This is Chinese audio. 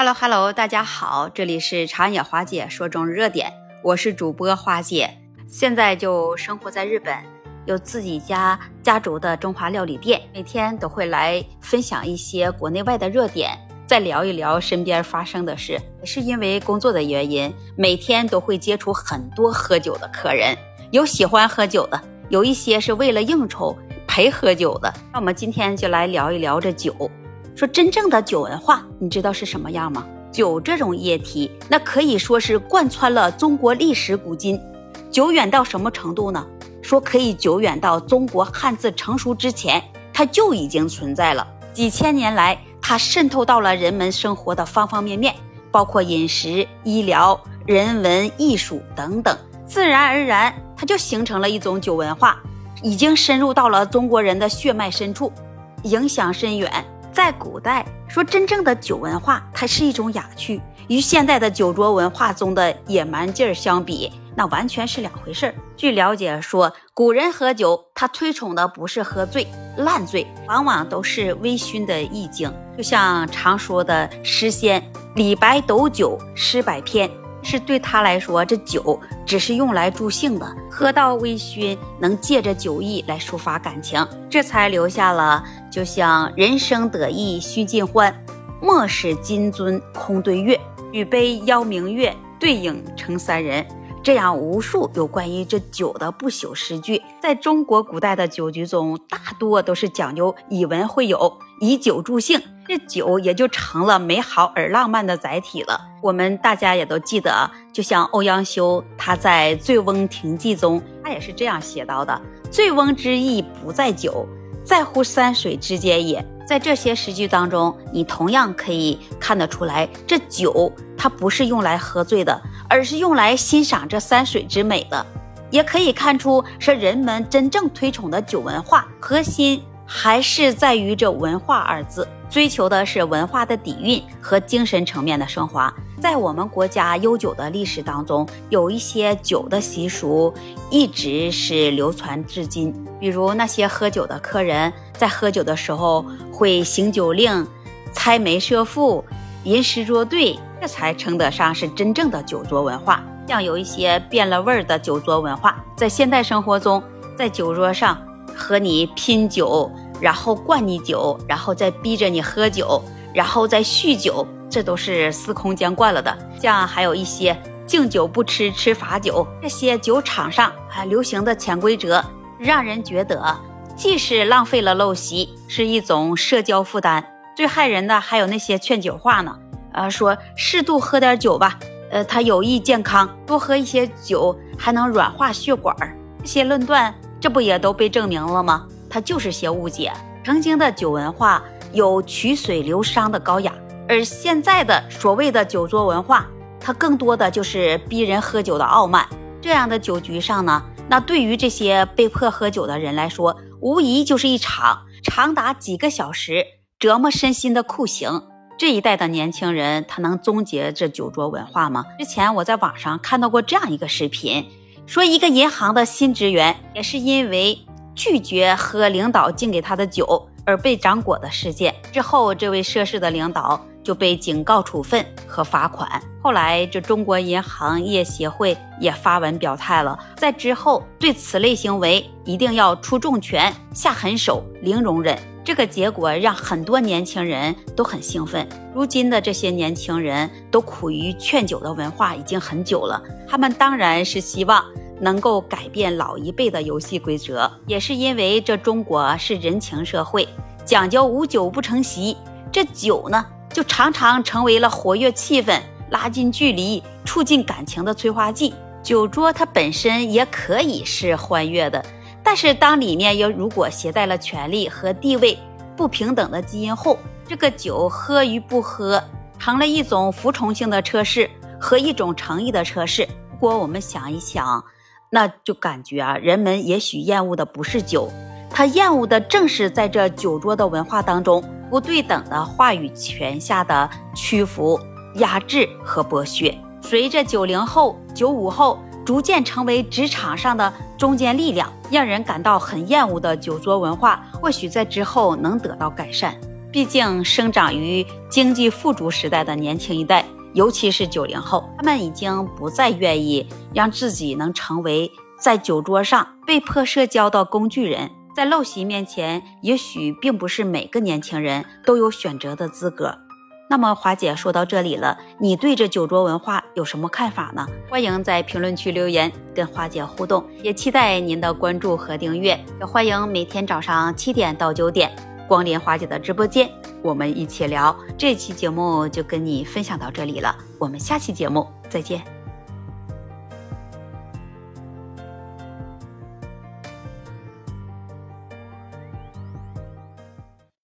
Hello Hello，大家好，这里是长野花姐说中热点，我是主播花姐。现在就生活在日本，有自己家家族的中华料理店，每天都会来分享一些国内外的热点，再聊一聊身边发生的事。是因为工作的原因，每天都会接触很多喝酒的客人，有喜欢喝酒的，有一些是为了应酬陪喝酒的。那我们今天就来聊一聊这酒。说真正的酒文化，你知道是什么样吗？酒这种液体，那可以说是贯穿了中国历史古今。久远到什么程度呢？说可以久远到中国汉字成熟之前，它就已经存在了。几千年来，它渗透到了人们生活的方方面面，包括饮食、医疗、人文、艺术等等。自然而然，它就形成了一种酒文化，已经深入到了中国人的血脉深处，影响深远。在古代，说真正的酒文化，它是一种雅趣，与现代的酒桌文化中的野蛮劲儿相比，那完全是两回事儿。据了解，说古人喝酒，他推崇的不是喝醉、烂醉，往往都是微醺的意境。就像常说的诗仙李白斗酒诗百篇。是对他来说，这酒只是用来助兴的，喝到微醺，能借着酒意来抒发感情，这才留下了就像人生得意须尽欢，莫使金樽空对月，举杯邀明月，对影成三人。这样无数有关于这酒的不朽诗句，在中国古代的酒局中，大多都是讲究以文会友，以酒助兴，这酒也就成了美好而浪漫的载体了。我们大家也都记得，就像欧阳修他在《醉翁亭记》中，他也是这样写到的：“醉翁之意不在酒，在乎山水之间也。”在这些诗句当中，你同样可以看得出来，这酒它不是用来喝醉的，而是用来欣赏这山水之美的。也可以看出，是人们真正推崇的酒文化核心还是在于这“文化”二字，追求的是文化的底蕴和精神层面的升华。在我们国家悠久的历史当中，有一些酒的习俗一直是流传至今。比如那些喝酒的客人，在喝酒的时候会行酒令、猜枚设赋、吟诗作对，这才称得上是真正的酒桌文化。像有一些变了味儿的酒桌文化，在现代生活中，在酒桌上和你拼酒，然后灌你酒，然后再逼着你喝酒，然后再酗酒。这都是司空见惯了的，像还有一些敬酒不吃吃罚酒，这些酒场上还流行的潜规则，让人觉得既是浪费了陋习，是一种社交负担。最害人的还有那些劝酒话呢，呃，说适度喝点酒吧，呃，它有益健康，多喝一些酒还能软化血管。这些论断，这不也都被证明了吗？它就是些误解。曾经的酒文化有曲水流觞的高雅。而现在的所谓的酒桌文化，它更多的就是逼人喝酒的傲慢。这样的酒局上呢，那对于这些被迫喝酒的人来说，无疑就是一场长达几个小时折磨身心的酷刑。这一代的年轻人，他能终结这酒桌文化吗？之前我在网上看到过这样一个视频，说一个银行的新职员也是因为拒绝喝领导敬给他的酒而被掌掴的事件。之后，这位涉事的领导。就被警告处分和罚款。后来，这中国银行业协会也发文表态了，在之后对此类行为一定要出重拳、下狠手、零容忍。这个结果让很多年轻人都很兴奋。如今的这些年轻人都苦于劝酒的文化已经很久了，他们当然是希望能够改变老一辈的游戏规则，也是因为这中国是人情社会，讲究无酒不成席。这酒呢？就常常成为了活跃气氛、拉近距离、促进感情的催化剂。酒桌它本身也可以是欢悦的，但是当里面又如果携带了权力和地位不平等的基因后，这个酒喝与不喝成了一种服从性的测试和一种诚意的测试。如果我们想一想，那就感觉啊，人们也许厌恶的不是酒，他厌恶的正是在这酒桌的文化当中。不对等的话语权下的屈服、压制和剥削，随着九零后、九五后逐渐成为职场上的中坚力量，让人感到很厌恶的酒桌文化，或许在之后能得到改善。毕竟生长于经济富足时代的年轻一代，尤其是九零后，他们已经不再愿意让自己能成为在酒桌上被迫社交的工具人。在陋习面前，也许并不是每个年轻人都有选择的资格。那么，华姐说到这里了，你对这酒桌文化有什么看法呢？欢迎在评论区留言跟华姐互动，也期待您的关注和订阅。也欢迎每天早上七点到九点光临华姐的直播间，我们一起聊。这期节目就跟你分享到这里了，我们下期节目再见。